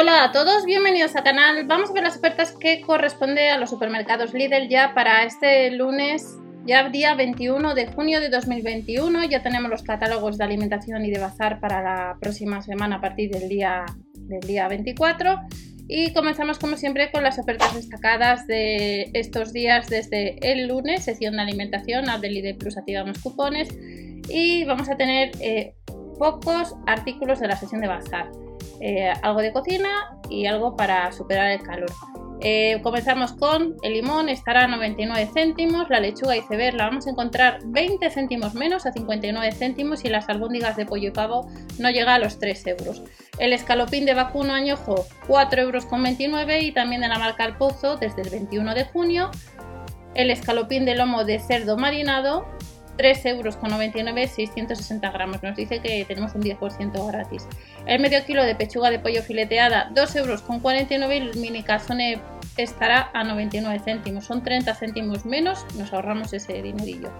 Hola a todos, bienvenidos al canal. Vamos a ver las ofertas que corresponde a los supermercados Lidl ya para este lunes, ya día 21 de junio de 2021. Ya tenemos los catálogos de alimentación y de bazar para la próxima semana a partir del día, del día 24. Y comenzamos como siempre con las ofertas destacadas de estos días desde el lunes, sesión de alimentación, al del Lidl Plus activamos cupones y vamos a tener eh, pocos artículos de la sesión de bazar. Eh, algo de cocina y algo para superar el calor. Eh, comenzamos con el limón, estará a 99 céntimos, la lechuga iceberg la vamos a encontrar 20 céntimos menos a 59 céntimos y las albóndigas de pollo y pavo no llega a los 3 euros. El escalopín de vacuno añojo 4 euros con 29 y también de la marca El Pozo desde el 21 de junio. El escalopín de lomo de cerdo marinado 3,99 euros, 660 gramos. Nos dice que tenemos un 10% gratis. El medio kilo de pechuga de pollo fileteada, 2,49 euros y el mini calzone estará a 99 céntimos. Son 30 céntimos menos, nos ahorramos ese dinerillo.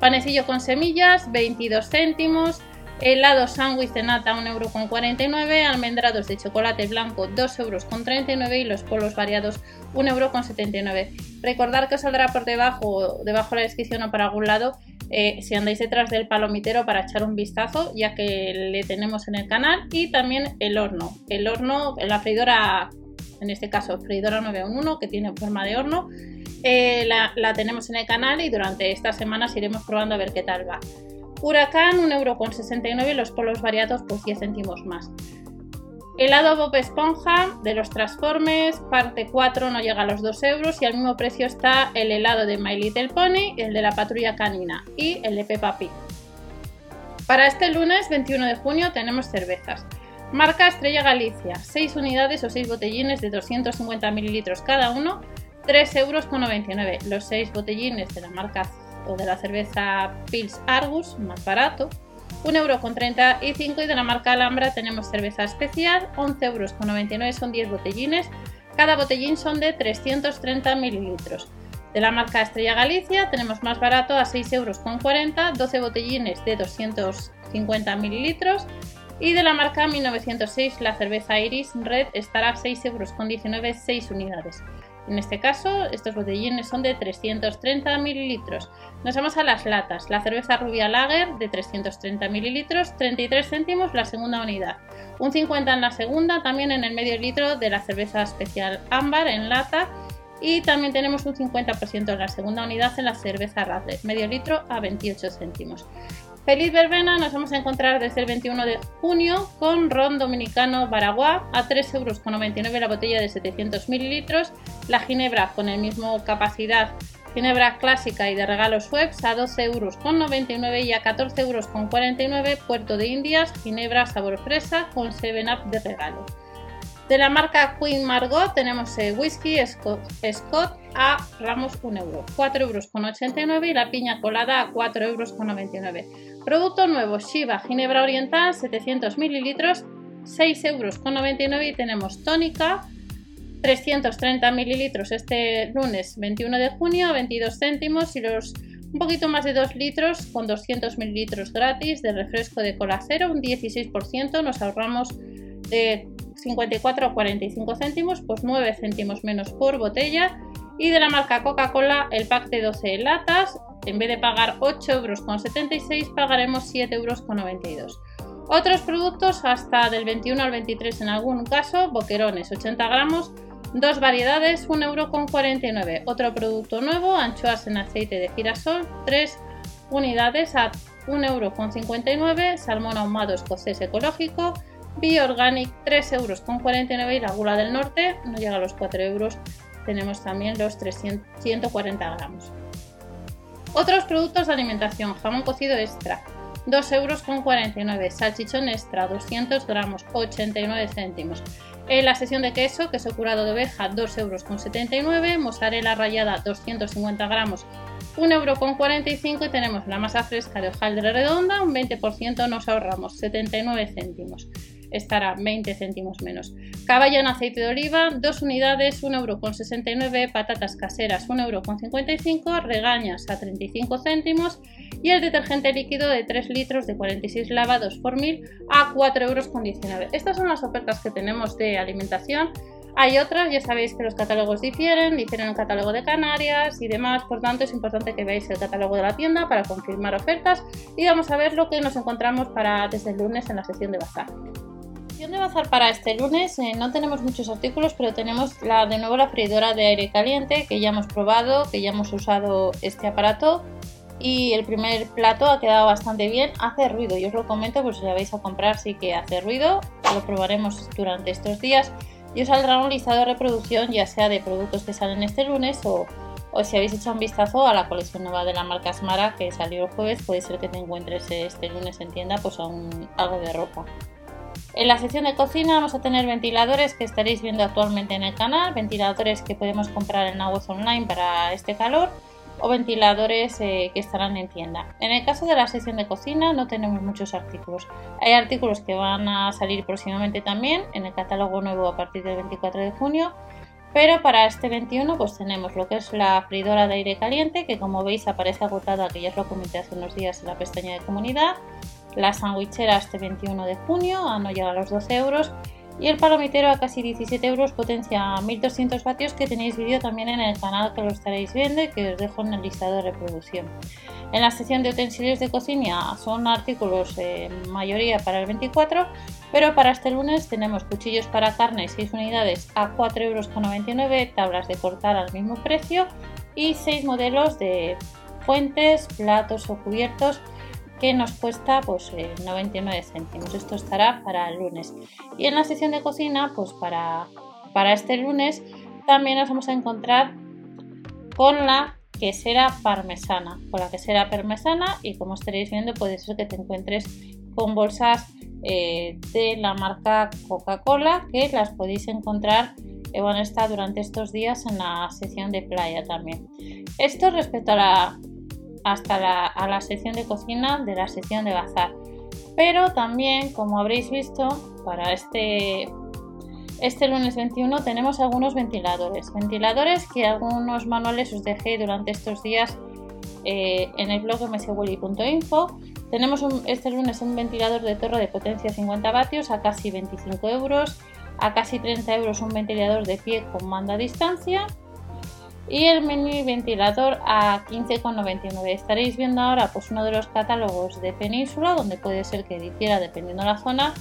Panecillo con semillas, 22 céntimos. Helado sándwich de nata 1,49€, almendrados de chocolate blanco 2,39€ y los polos variados 1,79€. Recordar que os saldrá por debajo, debajo de la descripción o para algún lado eh, si andáis detrás del palomitero para echar un vistazo, ya que le tenemos en el canal, y también el horno. El horno, la freidora, en este caso freidora 911, que tiene forma de horno, eh, la, la, tenemos en el canal y durante estas semanas iremos probando a ver qué tal va. Huracán 1,69€ y los polos variados pues 10 céntimos más. Helado Bob Esponja de los Transformers, parte 4 no llega a los 2 euros y al mismo precio está el helado de My Little Pony, el de la Patrulla Canina y el de Peppa Pig. Para este lunes 21 de junio tenemos cervezas. Marca Estrella Galicia, 6 unidades o 6 botellines de 250 mililitros cada uno, 3,99 euros. Los 6 botellines de la marca o de la cerveza Pils Argus, más barato, 1,35€ y de la marca Alhambra tenemos cerveza especial, 11,99€ euros son 10 botellines, cada botellín son de 330 mililitros. De la marca Estrella Galicia tenemos más barato a 6,40 euros, 12 botellines de 250 mililitros. Y de la marca 1906 la cerveza Iris Red estará a 6,19 euros, 6 unidades. En este caso, estos botellines son de 330 mililitros. Nos vamos a las latas. La cerveza rubia lager de 330 mililitros, 33 céntimos la segunda unidad. Un 50 en la segunda, también en el medio litro de la cerveza especial ámbar en lata. Y también tenemos un 50% en la segunda unidad en la cerveza Radler, medio litro a 28 céntimos. Feliz verbena nos vamos a encontrar desde el 21 de junio con ron dominicano Baraguá a 3,99 euros la botella de 700 mililitros, la ginebra con el mismo capacidad ginebra clásica y de regalos webs a 12,99 euros y a 14,49 euros Puerto de Indias, ginebra sabor fresa con 7up de regalo. De la marca Queen Margot tenemos el whisky Scott, a ramos 1 euro, 4 euros con 89 y la piña colada a 4 euros con 99. Producto nuevo Shiva Ginebra Oriental 700 mililitros, 6 euros con 99 y tenemos tónica 330 mililitros este lunes 21 de junio 22 céntimos y los un poquito más de 2 litros con 200 mililitros gratis de refresco de cola cero, un 16% nos ahorramos de 54 a 45 céntimos, pues 9 céntimos menos por botella. Y de la marca Coca-Cola, el pack de 12 latas, en vez de pagar 8 euros con 76, pagaremos 7 euros con 92. Otros productos hasta del 21 al 23 en algún caso, boquerones 80 gramos, dos variedades, 1 euro con 49. Otro producto nuevo, anchoas en aceite de girasol, 3 unidades a 1 euro con 59, salmón ahumado escocés ecológico, Bioorganic 3 euros con 49 y la gula del norte no llega a los 4 euros. Tenemos también los 300, 140 gramos. Otros productos de alimentación, jamón cocido extra, 2 euros con 49, salchichón extra, 200 gramos, 89 céntimos. En la sesión de queso, queso curado de oveja, 2 euros con 79, mozzarella rallada, 250 gramos, 1 euro con 45 y tenemos la masa fresca de hojaldre redonda, un 20% nos ahorramos, 79 céntimos. Estará 20 céntimos menos. Caballo en aceite de oliva, 2 unidades, 1,69€, patatas caseras, 1,55€, regañas a 35 céntimos y el detergente líquido de 3 litros de 46 lavados por mil a 4,19€. Estas son las ofertas que tenemos de alimentación. Hay otras, ya sabéis que los catálogos difieren, difieren el catálogo de Canarias y demás, por tanto es importante que veáis el catálogo de la tienda para confirmar ofertas y vamos a ver lo que nos encontramos para desde el lunes en la sesión de bazar. De bazar para este lunes eh, no tenemos muchos artículos, pero tenemos la, de nuevo la freidora de aire caliente que ya hemos probado, que ya hemos usado este aparato. Y el primer plato ha quedado bastante bien, hace ruido, yo os lo comento pues si la vais a comprar sí que hace ruido, lo probaremos durante estos días. Y os saldrá un listado de reproducción ya sea de productos que salen este lunes o, si habéis hecho un vistazo a la colección nueva de la marca Smara que salió el jueves, puede ser que te encuentres este lunes en tienda pues algo de ropa. En la sección de cocina vamos a tener ventiladores que estaréis viendo actualmente en el canal, ventiladores que podemos comprar en la web online para este calor o ventiladores eh, que estarán en tienda. En el caso de la sección de cocina no tenemos muchos artículos. Hay artículos que van a salir próximamente también en el catálogo nuevo a partir del 24 de junio. Pero para este 21 pues tenemos lo que es la freidora de aire caliente que como veis aparece agotada que ya os lo comenté hace unos días en la pestaña de comunidad. La sandwichera este 21 de junio a no llegar a los 12 euros y el palomitero a casi 17 euros potencia 1200 vatios que tenéis vídeo también en el canal que lo estaréis viendo y que os dejo en el listado de reproducción. En la sección de utensilios de cocina son artículos en mayoría para el 24, pero para este lunes tenemos cuchillos para carne 6 unidades a 4,99 euros, tablas de cortar al mismo precio y 6 modelos de fuentes, platos o cubiertos que nos cuesta pues 99 eh, céntimos. Esto estará para el lunes. Y en la sección de cocina, pues para, para este lunes también nos vamos a encontrar con la quesera parmesana. Con la quesera parmesana y como estaréis viendo puede ser que te encuentres con bolsas eh, de la marca Coca-Cola que las podéis encontrar eh, bueno, está durante estos días en la sección de playa también. Esto respecto a la hasta la, a la sección de cocina de la sección de bazar. Pero también, como habréis visto, para este, este lunes 21 tenemos algunos ventiladores. Ventiladores que algunos manuales os dejé durante estos días eh, en el blog mswilly.info. Tenemos este lunes un ventilador de torre de potencia 50 vatios a casi 25 euros. A casi 30 euros un ventilador de pie con mando a distancia y el mini ventilador a 15,99. Estaréis viendo ahora pues uno de los catálogos de Península donde puede ser que difiera dependiendo de la zona.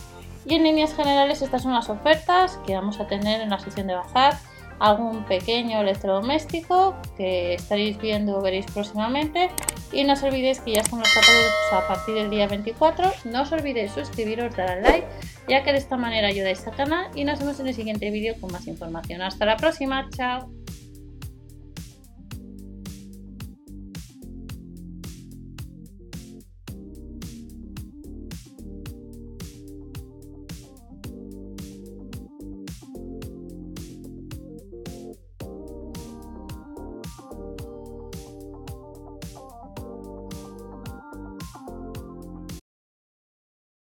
Y en líneas generales estas son las ofertas que vamos a tener en la sesión de bazar. Algún pequeño electrodoméstico que estaréis viendo o veréis próximamente. Y no os olvidéis que ya están los catálogos a partir del día 24 no os olvidéis suscribiros, dar al like ya que de esta manera ayudáis al canal. Y nos vemos en el siguiente vídeo con más información. Hasta la próxima, chao